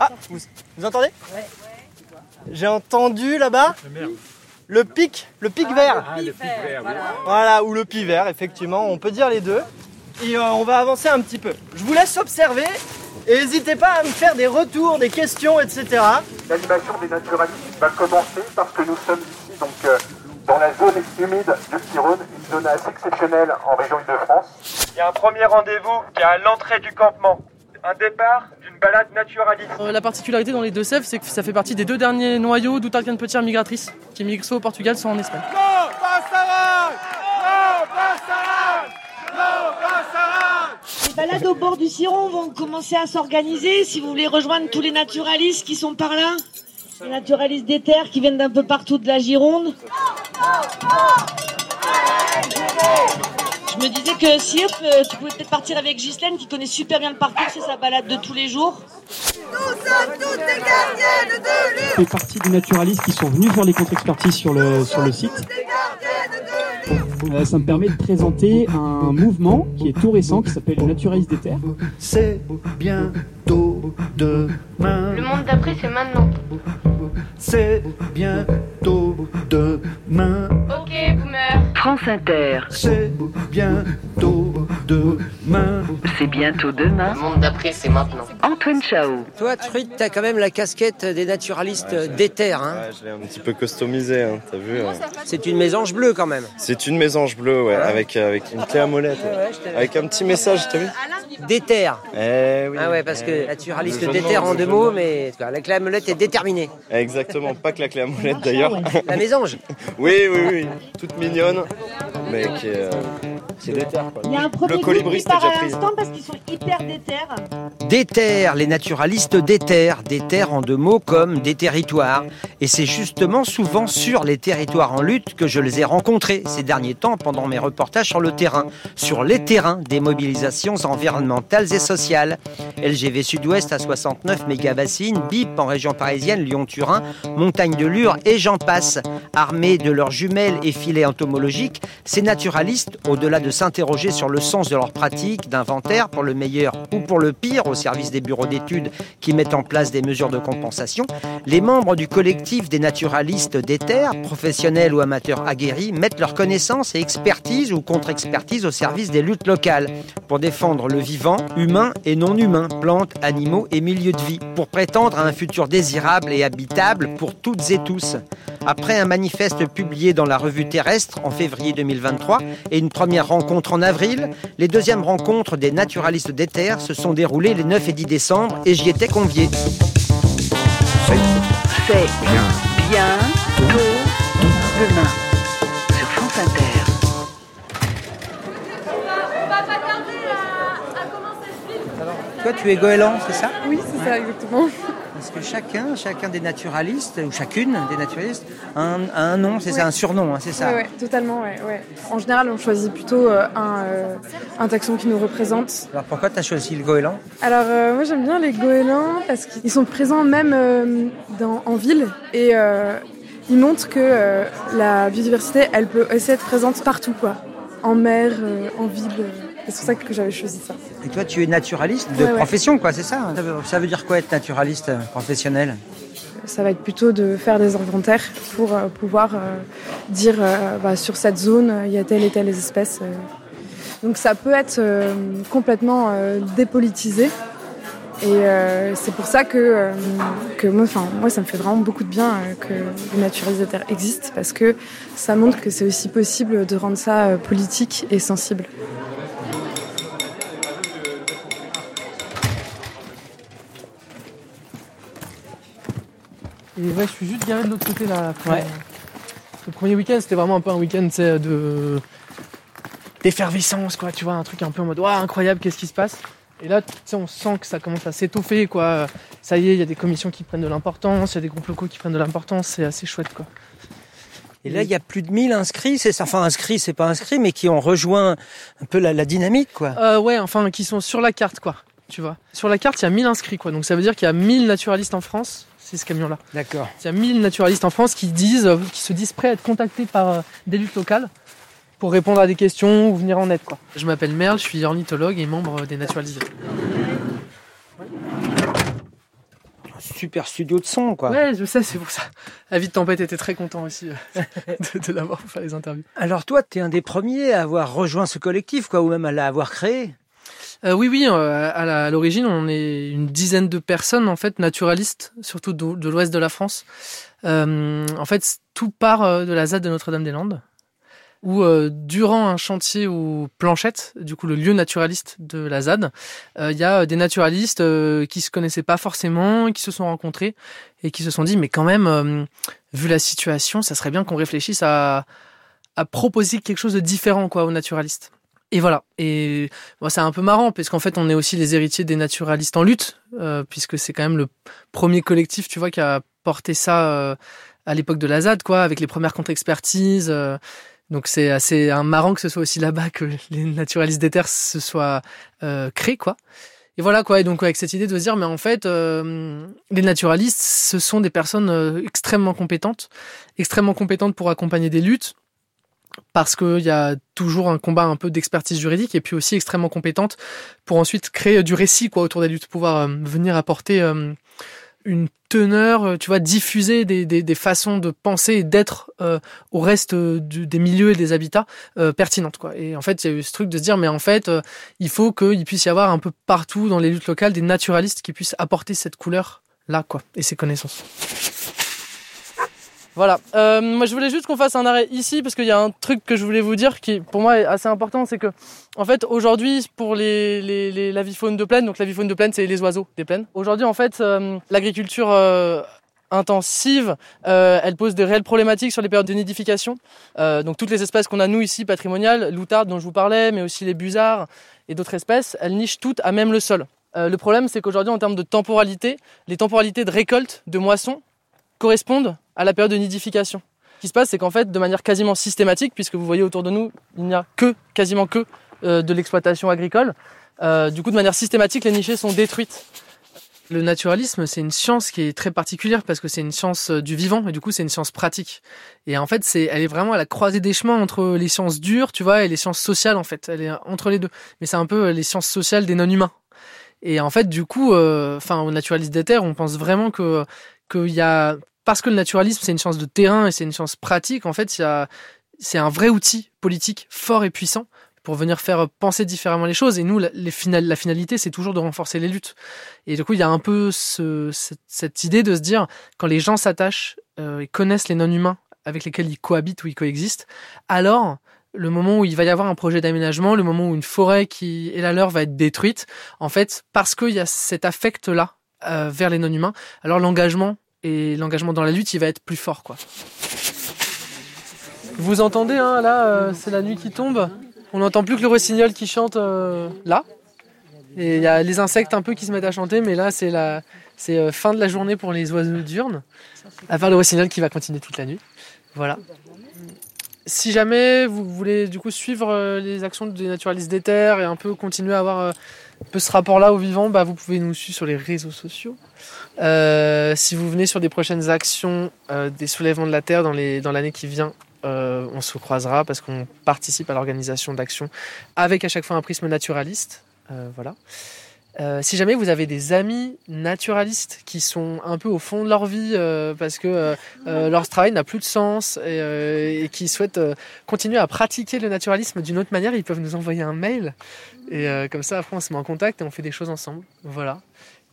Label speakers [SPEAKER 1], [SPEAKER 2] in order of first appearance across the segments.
[SPEAKER 1] Ah, vous, vous entendez J'ai entendu là-bas le pic, le pic vert.
[SPEAKER 2] Ah, le pic vert, oui.
[SPEAKER 1] Voilà, ou le pic vert, effectivement, on peut dire les deux. Et euh, on va avancer un petit peu. Je vous laisse observer et n'hésitez pas à me faire des retours, des questions, etc.
[SPEAKER 3] L'animation des naturalistes va commencer parce que nous sommes ici donc euh, dans la zone humide du Petit-Rhône, une zone assez exceptionnelle en région Île-de-France. Il y a un premier rendez-vous qui est à l'entrée du campement. Un départ d'une balade naturaliste.
[SPEAKER 4] Euh, la particularité dans les Deux-Sèvres, c'est que ça fait partie des deux derniers noyaux d'Outarcane Petière migratrice qui migrent soit au Portugal, soit en Espagne.
[SPEAKER 5] Les balades au bord du Ciron vont commencer à s'organiser. Si vous voulez rejoindre tous les naturalistes qui sont par là, les naturalistes des terres qui viennent d'un peu partout de la Gironde. Je me disais que Sirp, euh, tu pouvais peut-être partir avec Ghislaine qui connaît super bien le parcours, c'est sa balade de tous les jours.
[SPEAKER 6] fait partie des naturalistes qui sont venus faire les contre-expertises sur le, sur le site. Euh, ça me permet de présenter un mouvement qui est tout récent qui s'appelle les naturalistes des terres.
[SPEAKER 7] C'est bientôt demain.
[SPEAKER 8] Le monde d'après, c'est maintenant.
[SPEAKER 7] C'est bientôt demain.
[SPEAKER 8] Ok, boomer.
[SPEAKER 9] France Inter.
[SPEAKER 7] C'est bientôt demain.
[SPEAKER 9] C'est bientôt demain.
[SPEAKER 8] Le monde d'après, c'est maintenant.
[SPEAKER 9] Antoine Chao.
[SPEAKER 10] Toi, Truc, t'as quand même la casquette des naturalistes
[SPEAKER 11] Ouais, je l'ai.
[SPEAKER 10] d'éther. Hein.
[SPEAKER 11] Ouais, je l'ai un petit peu customisé, hein, t'as vu euh.
[SPEAKER 10] C'est une mésange bleue quand même.
[SPEAKER 11] C'est une mésange bleue, ouais, avec, euh, avec une clé à molette. ouais. Avec un petit message, t'as vu
[SPEAKER 10] D'éther.
[SPEAKER 11] Eh oui.
[SPEAKER 10] Ah ouais, parce
[SPEAKER 11] eh
[SPEAKER 10] que naturaliste
[SPEAKER 11] Le mots,
[SPEAKER 10] en deux mots, mais la clé à molette est déterminée.
[SPEAKER 11] Exactement, pas que la clé à molette d'ailleurs.
[SPEAKER 10] La mésange.
[SPEAKER 11] oui, oui, oui, toute mignonne, mais qui est, qui est d'éther, quoi.
[SPEAKER 5] Il y a un premier
[SPEAKER 11] Le colibri,
[SPEAKER 5] groupe qui part
[SPEAKER 11] déjà
[SPEAKER 5] à
[SPEAKER 11] pris.
[SPEAKER 5] l'instant parce qu'ils sont hyper déter.
[SPEAKER 10] D'éther, les naturalistes d'éther. D'éther en deux mots comme des territoires. Et c'est justement souvent sur les territoires en lutte que je les ai rencontrés ces derniers temps pendant mes reportages sur le terrain. Sur les terrains des mobilisations environnementales et sociales. LGV Sud-Ouest à 69 mégabassines, BIP en région parisienne, Lyon-Turin, Montagne de Lure et j'en passe. Armés de leurs jumelles et filets entomologiques, ces naturalistes, au-delà de s'interroger sur le sens de leurs pratiques, d'inventaire pour le meilleur ou pour le pire au service des bureaux d'études qui mettent en place des mesures de compensation, les membres du collectif des naturalistes des terres, professionnels ou amateurs aguerris, mettent leurs connaissances et expertise ou contre-expertise au service des luttes locales pour défendre le vivant, humain et non humain, plantes, animaux et milieux de vie, pour prétendre à un futur désirable et habitable pour toutes et tous. Après un manifeste publié dans la revue Terrestre en février 2023 et une première rencontre en avril, les deuxièmes rencontres des naturalistes des terres se sont déroulées les 9 et 10 décembre et j'y étais convié.
[SPEAKER 9] C'est bientôt demain. Sur France Inter.
[SPEAKER 10] Toi, tu es goéland, c'est ça?
[SPEAKER 12] Oui, c'est ça, exactement.
[SPEAKER 10] Parce que chacun, chacun des naturalistes, ou chacune des naturalistes, a un, a un nom, c'est ça, un surnom, hein, c'est ça
[SPEAKER 12] ouais, totalement, ouais, ouais. En général, on choisit plutôt euh, un, euh, un taxon qui nous représente.
[SPEAKER 10] Alors pourquoi tu as choisi le goéland?
[SPEAKER 12] Alors, euh, moi, j'aime bien les goélands parce qu'ils sont présents même dans, en ville et ils montrent que la biodiversité, elle peut aussi être présente partout, quoi. En mer, en ville. C'est pour ça que j'avais choisi ça.
[SPEAKER 10] Et toi, tu es naturaliste de
[SPEAKER 12] Ouais, ouais.
[SPEAKER 10] profession, quoi, c'est ça hein ça veut, dire quoi être naturaliste euh, professionnel?
[SPEAKER 12] Ça va être plutôt de faire des inventaires pour euh, pouvoir euh, dire bah, sur cette zone, il y a telle et telle espèce. Donc ça peut être complètement dépolitisé. Et euh, c'est pour ça que, euh, que moi, ça me fait vraiment beaucoup de bien euh, que les terre existent parce que ça montre que c'est aussi possible de rendre ça politique et sensible.
[SPEAKER 4] Et ouais, je suis juste garé de l'autre côté là. après,
[SPEAKER 10] Ouais.
[SPEAKER 4] Le premier week-end, c'était vraiment un peu un week-end de d'effervescence, quoi. Tu vois, un truc un peu en mode, waouh, incroyable, qu'est-ce qui se passe? Et là, tu sais, on sent que ça commence à s'étoffer, quoi. Ça y est, il y a des commissions qui prennent de l'importance, il y a des groupes locaux qui prennent de l'importance. C'est assez chouette, quoi.
[SPEAKER 10] Et là, il y a plus de 1000 inscrits, c'est ça, enfin inscrits, c'est pas inscrits, mais qui ont rejoint un peu la, la dynamique, quoi.
[SPEAKER 4] Euh, ouais, enfin, qui sont sur la carte, quoi. Tu vois. Sur la carte, il y a 1000 inscrits, quoi. Donc ça veut dire qu'il y a 1000 naturalistes en France. C'est ce camion-là.
[SPEAKER 10] D'accord.
[SPEAKER 4] Il y a 1000 naturalistes en France qui disent, euh, qui se disent prêts à être contactés par euh, des luttes locales pour répondre à des questions ou venir en aide, quoi. Je m'appelle Merle, je suis ornithologue et membre des naturalistes.
[SPEAKER 10] super studio de son, quoi.
[SPEAKER 4] Ouais, je sais, c'est pour ça. Avis de Tempête était très content aussi euh, de, de l'avoir pour faire les interviews.
[SPEAKER 10] Alors toi, tu es un des premiers à avoir rejoint ce collectif, quoi, ou même à l'avoir créé.
[SPEAKER 4] Euh, oui, oui, euh, à l'origine, on est une dizaine de personnes, en fait, naturalistes, surtout de, l'ouest de la France. Euh, en fait, tout part de la ZAD de Notre-Dame-des-Landes, où, durant un chantier aux planchettes, du coup, le lieu naturaliste de la ZAD, il y a des naturalistes qui se connaissaient pas forcément, qui se sont rencontrés et qui se sont dit, mais quand même, vu la situation, ça serait bien qu'on réfléchisse à, à proposer quelque chose de différent, quoi, aux naturalistes. Et voilà. Et bon, c'est un peu marrant parce qu'en fait, on est aussi les héritiers des naturalistes en lutte, euh, puisque c'est quand même le premier collectif, tu vois, qui a porté ça euh, à l'époque de la ZAD, quoi, avec les premières contre-expertises. euh. donc c'est assez un marrant que ce soit aussi là-bas que les naturalistes des terres se soient créés, quoi. Et voilà quoi. Et donc avec cette idée de se dire, mais en fait, les naturalistes, ce sont des personnes extrêmement compétentes, extrêmement compétentes pour accompagner des luttes parce qu'il y a toujours un combat un peu d'expertise juridique et puis aussi extrêmement compétente pour ensuite créer du récit quoi autour des luttes, pouvoir euh, venir apporter euh, une teneur, euh, tu vois, diffuser des, des, des façons de penser et d'être au reste des milieux et des habitats pertinentes quoi. Et en fait, il y a eu ce truc de se dire mais en fait, il faut qu'il puisse y avoir un peu partout dans les luttes locales des naturalistes qui puissent apporter cette couleur là quoi et ces connaissances. Voilà. Euh, moi, je voulais juste qu'on fasse un arrêt ici parce qu'il y a un truc que je voulais vous dire qui, pour moi, est assez important, c'est que, en fait, aujourd'hui, pour les, les, les l'avifaune de plaine, donc l'avifaune de plaine, c'est les oiseaux des plaines. Aujourd'hui, en fait, euh, l'agriculture euh, intensive, euh, elle pose des réelles problématiques sur les périodes de nidification. Euh, donc toutes les espèces qu'on a nous ici patrimoniales, l'outarde dont je vous parlais, mais aussi les busards et d'autres espèces, elles nichent toutes à même le sol. Euh, le problème, c'est qu'aujourd'hui, en termes de temporalité, les temporalités de récolte, de moisson, correspondent à la période de nidification. Ce qui se passe, c'est qu'en fait, de manière quasiment systématique, puisque vous voyez autour de nous, il n'y a que, quasiment que, euh, de l'exploitation agricole, euh, du coup, de manière systématique, les nichées sont détruites. Le naturalisme, c'est une science qui est très particulière parce que c'est une science euh, du vivant et du coup, c'est une science pratique. Et en fait, c'est, elle est vraiment à la croisée des chemins entre les sciences dures, tu vois, et les sciences sociales, en fait. Elle est entre les deux. Mais c'est un peu les sciences sociales des non-humains. Et en fait, du coup, enfin, au naturaliste des terres, on pense vraiment que qu'il y a parce que le naturalisme c'est une science de terrain et c'est une science pratique. En fait, c'est un vrai outil politique fort et puissant pour venir faire penser différemment les choses. Et nous, la finalité, c'est toujours de renforcer les luttes. Et du coup, il y a un peu ce, cette, cette idée de se dire, quand les gens s'attachent euh, et connaissent les non-humains avec lesquels ils cohabitent ou ils coexistent, alors le moment où il va y avoir un projet d'aménagement, le moment où une forêt qui est la leur va être détruite, en fait, parce qu'il y a cet affect-là euh, vers les non-humains, alors l'engagement et l'engagement dans la lutte, il va être plus fort, quoi. Vous entendez, hein, là, euh, c'est la nuit qui tombe. On n'entend plus que le rossignol qui chante euh, là. Et il y a les insectes un peu qui se mettent à chanter, mais là, c'est la, c'est euh, fin de la journée pour les oiseaux diurnes. À part le rossignol qui va continuer toute la nuit. Voilà. Si jamais vous voulez du coup suivre euh, les actions des naturalistes des terres et un peu continuer à avoir euh, un peu ce rapport-là au vivant, bah, vous pouvez nous suivre sur les réseaux sociaux. Euh, si vous venez sur des prochaines actions des soulèvements de la terre dans l'année qui vient, on se croisera parce qu'on participe à l'organisation d'actions avec à chaque fois un prisme naturaliste. Voilà. Euh, si jamais vous avez des amis naturalistes qui sont un peu au fond de leur vie euh, parce que euh, leur travail n'a plus de sens et, et qui souhaitent continuer à pratiquer le naturalisme d'une autre manière, ils peuvent nous envoyer un mail et comme ça après on se met en contact et on fait des choses ensemble. Voilà.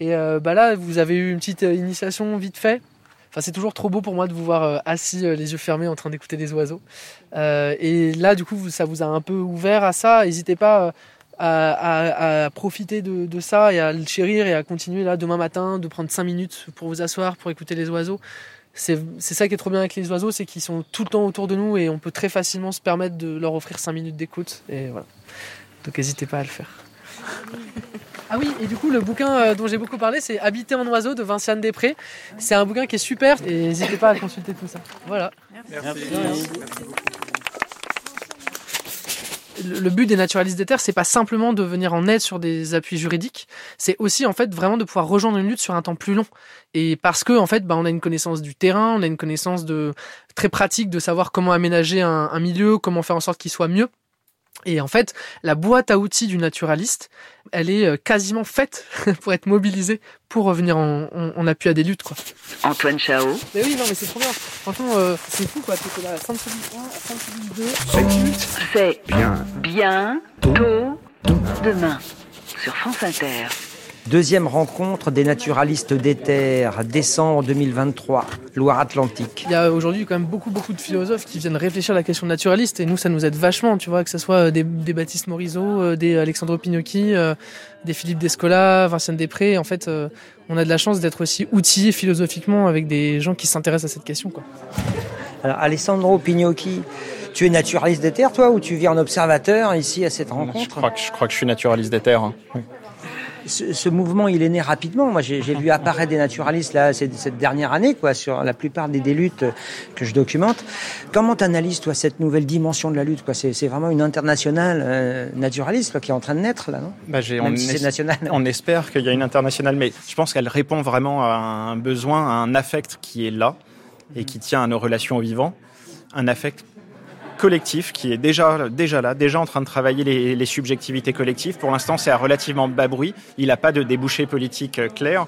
[SPEAKER 4] Et bah là vous avez eu une petite initiation vite fait. Enfin, c'est toujours trop beau pour moi de vous voir assis, les yeux fermés, en train d'écouter des oiseaux. Et là, du coup, ça vous a un peu ouvert à ça. N'hésitez pas à, à- à profiter de, de ça et à le chérir et à continuer là demain matin, de prendre 5 minutes pour vous asseoir, pour écouter les oiseaux. C'est c'est ça qui est trop bien avec les oiseaux, c'est qu'ils sont tout le temps autour de nous et on peut très facilement se permettre de leur offrir 5 minutes d'écoute. Et voilà. Donc n'hésitez pas à le faire. Ah oui, et du coup, le bouquin euh, dont j'ai beaucoup parlé, c'est Habiter en oiseau de Vinciane Després. C'est un bouquin qui est super et n'hésitez pas à consulter tout ça. Voilà. Le le but des naturalistes des terres, c'est pas simplement de venir en aide sur des appuis juridiques, c'est aussi en fait vraiment de pouvoir rejoindre une lutte sur un temps plus long. Et parce que en fait, bah, on a une connaissance du terrain, on a une connaissance de très pratique de savoir comment aménager un, un milieu, comment faire en sorte qu'il soit mieux. Et en fait, la boîte à outils du naturaliste, elle est euh, quasiment faite pour être mobilisée pour revenir en, en- en appui à des luttes, quoi.
[SPEAKER 9] Antoine Chao,
[SPEAKER 4] Mais oui, non, mais c'est trop bien. Franchement, euh, c'est fou, quoi. T'es là à Sainte-Soline 1, à Sainte-Soline 2.
[SPEAKER 9] c'est
[SPEAKER 7] Bien.
[SPEAKER 9] bien tôt demain sur France Inter.
[SPEAKER 10] Deuxième rencontre des naturalistes des terres, décembre 2023, Loire-Atlantique.
[SPEAKER 4] Il y a aujourd'hui quand même beaucoup, beaucoup de philosophes qui viennent réfléchir à la question naturaliste et nous, ça nous aide vachement, tu vois, que ce soit des, des Baptiste Morisot, euh, des Alexandre Pignocchi, euh, des Philippe Descola, Vincent Després. En fait, euh, on a de la chance d'être aussi outillés philosophiquement avec des gens qui s'intéressent à cette question, quoi.
[SPEAKER 10] Alors, Alessandro Pignocchi, tu es naturaliste des terres, toi, ou tu viens en observateur ici à cette
[SPEAKER 2] Je
[SPEAKER 10] rencontre?
[SPEAKER 2] crois, que, je crois que je suis naturaliste des terres. hein. Oui.
[SPEAKER 10] Ce, ce mouvement, il est né rapidement. Moi, j'ai vu apparaître des naturalistes là cette, cette dernière année, quoi, sur la plupart des, des luttes que je documente. Comment t'analyses toi cette nouvelle dimension de la lutte, quoi? C'est vraiment une internationale euh, naturaliste quoi, qui est en train de naître là, non?
[SPEAKER 2] Bah,
[SPEAKER 10] Même
[SPEAKER 2] on,
[SPEAKER 10] si national.
[SPEAKER 2] on espère qu'il y a une internationale, mais je pense qu'elle répond vraiment à un besoin, à un affect qui est là et qui tient à nos relations au vivant. Un affect collectif qui est déjà, déjà là, déjà en train de travailler les, subjectivités collectives. Pour l'instant, c'est à relativement bas bruit. Il n'a pas de débouché politique euh, clair,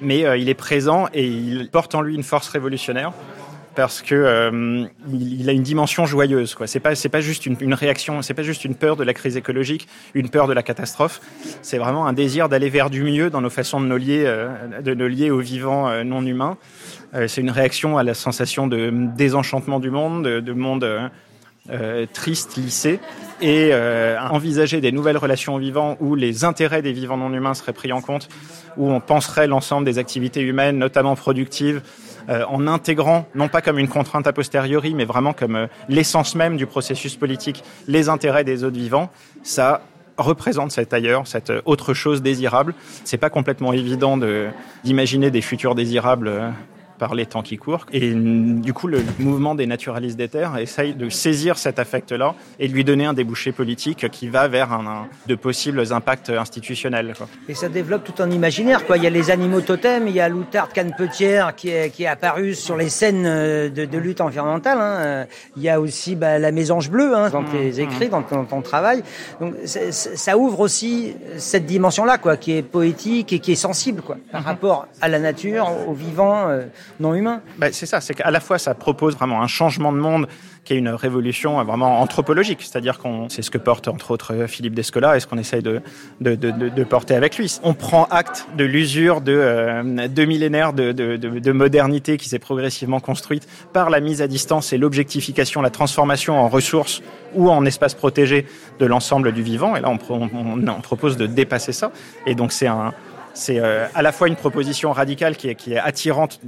[SPEAKER 2] mais euh, il est présent et il porte en lui une force révolutionnaire parce que euh, il, a une dimension joyeuse. Quoi. C'est pas pas juste une, une réaction, c'est pas juste une peur de la crise écologique, une peur de la catastrophe. C'est vraiment un désir d'aller vers du mieux dans nos façons de nos lier, euh, de lier aux vivants non humains. C'est une réaction à la sensation de désenchantement du monde, de, de monde euh, triste, lissé, et euh, envisager des nouvelles relations vivants où les intérêts des vivants non humains seraient pris en compte, où on penserait l'ensemble des activités humaines, notamment productives, euh, en intégrant, non pas comme une contrainte a posteriori, mais vraiment comme l'essence même du processus politique, les intérêts des autres vivants, ça représente cet ailleurs, cette autre chose désirable. C'est pas complètement évident de- d'imaginer des futurs désirables par les temps qui courent. Et du coup, le mouvement des naturalistes des terres essaye de saisir cet affect-là et de lui donner un débouché politique qui va vers un, un- de possibles impacts institutionnels. quoi.
[SPEAKER 10] Et ça développe tout un imaginaire, quoi. Il y a les animaux totems, il y a Loutard Canepetière qui est, qui est apparu sur les scènes euh, de, de lutte environnementale. hein. Il y a aussi bah, la mésange bleue hein, dans tes écrits, dans ton, ton travail. Donc ça ouvre aussi cette dimension-là, quoi, qui est poétique et qui est sensible, quoi, par rapport à la nature, aux vivants euh, non humains.
[SPEAKER 2] Bah, c'est ça, c'est qu'à la fois ça propose vraiment un changement de monde qui est une révolution euh, vraiment anthropologique, c'est-à-dire qu'on c'est ce que porte entre autres euh, Philippe Descola et ce qu'on essaye de, de, de, porter avec lui. On prend acte de l'usure de euh, deux millénaires de, de, de, de modernité qui s'est progressivement construite par la mise à distance et l'objectification, la transformation en ressources ou en espace protégé de l'ensemble du vivant. Et là, on, pro- on, on propose de dépasser ça. Et donc c'est un c'est à la fois une proposition radicale qui est, qui est attirante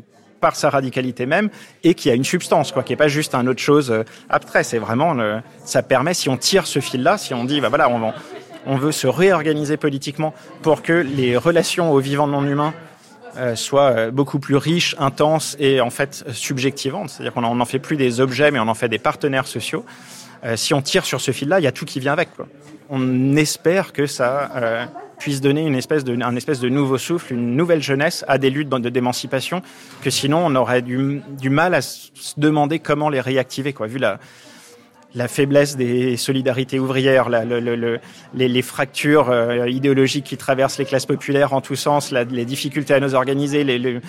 [SPEAKER 2] par sa radicalité même et qui a une substance, quoi, qui est pas juste un autre chose euh, abstrait. C'est vraiment, ça permet, si on tire ce fil-là, si on dit, bah voilà, on, va- on veut se réorganiser politiquement pour que les relations aux vivants non humains euh, soient euh, beaucoup plus riches, intenses et en fait subjectivantes. C'est-à-dire qu'on en- on n'en fait plus des objets, mais on en fait des partenaires sociaux. Euh, si on tire sur ce fil-là, il y a tout qui vient avec. Quoi. On espère que ça puisse donner une espèce de, un espèce de nouveau souffle, une nouvelle jeunesse à des luttes d'émancipation, que sinon on aurait du, du mal à se demander comment les réactiver, quoi, vu la, la faiblesse des solidarités ouvrières, la- le- le- le- les, fractures euh, idéologiques qui traversent les classes populaires en tous sens, les difficultés à nous organiser, les, les-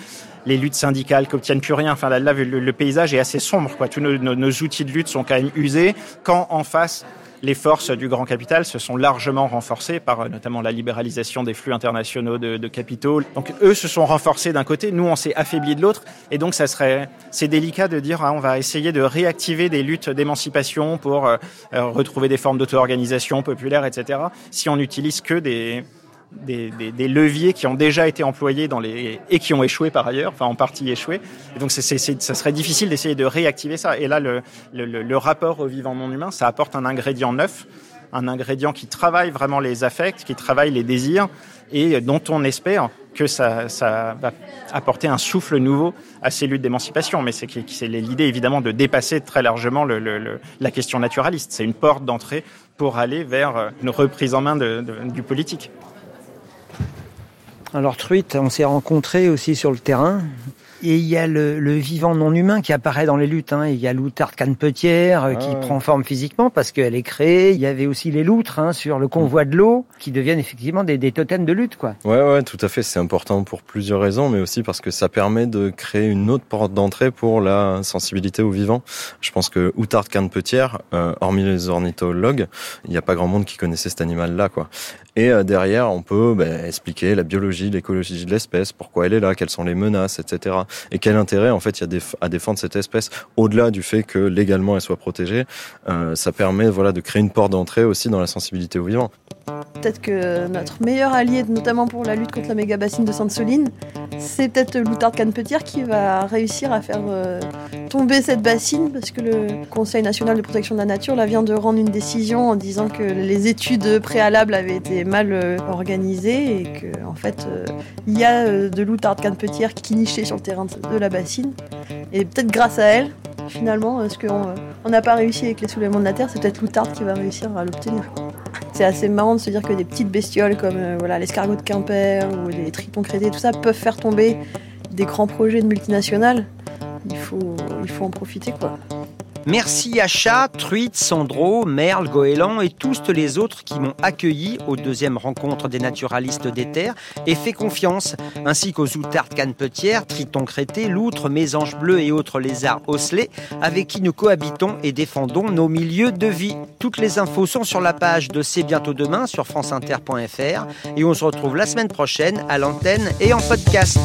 [SPEAKER 2] luttes syndicales qui obtiennent plus rien. Enfin, là, le, paysage est assez sombre. Quoi. Tous nos- nos outils de lutte sont quand même usés. Quand en face, les forces du grand capital se sont largement renforcées par euh, notamment la libéralisation des flux internationaux de, capitaux. Donc eux se sont renforcés d'un côté, nous on s'est affaiblis de l'autre, et donc ça serait, c'est délicat de dire ah, on va essayer de réactiver des luttes d'émancipation pour euh, euh, retrouver des formes d'auto-organisation populaire, etc. Si on n'utilise que des des, leviers qui ont déjà été employés dans les et qui ont échoué par ailleurs, enfin en partie échoué. Et donc ça serait difficile d'essayer de réactiver ça. Et là, le, rapport au vivant non humain, ça apporte un ingrédient neuf, un ingrédient qui travaille vraiment les affects, qui travaille les désirs et dont on espère que ça, va apporter un souffle nouveau à ces luttes d'émancipation. Mais c'est, l'idée évidemment de dépasser très largement la question naturaliste. C'est une porte d'entrée pour aller vers une reprise en main du politique.
[SPEAKER 10] Alors truite, on s'est rencontrés aussi sur le terrain. Et il y a le, le vivant non humain qui apparaît dans les luttes. Hein. Il y a l'outarde canepetière euh, qui
[SPEAKER 11] Ah
[SPEAKER 10] prend forme physiquement parce qu'elle est créée. Il y avait aussi les loutres hein, sur le convoi de l'eau qui deviennent effectivement des, des totems de lutte. quoi.
[SPEAKER 11] Ouais, ouais, tout à fait. C'est important pour plusieurs raisons, mais aussi parce que ça permet de créer une autre porte d'entrée pour la sensibilité au vivant. Je pense que outarde canepetière, euh, hormis les ornithologues, il n'y a pas grand monde qui connaissait cet animal-là, quoi. Et euh, derrière, on peut bah, expliquer la biologie, l'écologie de l'espèce, pourquoi elle est là, quelles sont les menaces, etc. Et quel intérêt, en fait, il y a à défendre cette espèce au-delà du fait que légalement elle soit protégée. Euh, ça permet, de créer une porte d'entrée aussi dans la sensibilité au vivant.
[SPEAKER 13] Peut-être que notre meilleur allié, notamment pour la lutte contre la méga bassine de Sainte-Soline, c'est peut-être l'outarde canepetière qui va réussir à faire euh, tomber cette bassine parce que le Conseil national de protection de la nature vient de rendre une décision en disant que les études préalables avaient été mal euh, organisées et que en fait euh, il y a de l'outarde canepetière qui nichait sur le terrain de, de la bassine et peut-être grâce à elle finalement parce qu'on on n'a pas réussi avec les soulèvements de la terre c'est peut-être l'outarde qui va réussir à l'obtenir. C'est assez marrant de se dire que des petites bestioles comme euh, voilà, l'escargot de Quimper ou les tritons crétés, tout ça, peuvent faire tomber des grands projets de multinationales. Il faut, il faut en profiter, quoi.
[SPEAKER 10] Merci à Chat, Truite, Sandro, Merle, Goéland et tous les autres qui m'ont accueilli aux deuxième rencontre des naturalistes des terres et fait confiance, ainsi qu'aux outardes canepetières, tritons crétés, loutres, mésanges bleus et autres lézards osselets avec qui nous cohabitons et défendons nos milieux de vie. Toutes les infos sont sur la page de C'est bientôt demain sur franceinter.fr et on se retrouve la semaine prochaine à l'antenne et en podcast.